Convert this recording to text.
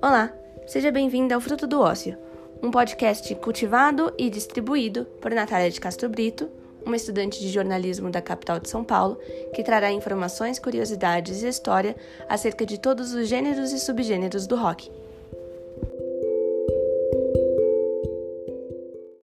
Olá, seja bem-vindo ao Fruto do Ócio, um podcast cultivado e distribuído por Natália de Castro Brito, uma estudante de jornalismo da capital de São Paulo, que trará informações, curiosidades e história acerca de todos os gêneros e subgêneros do rock.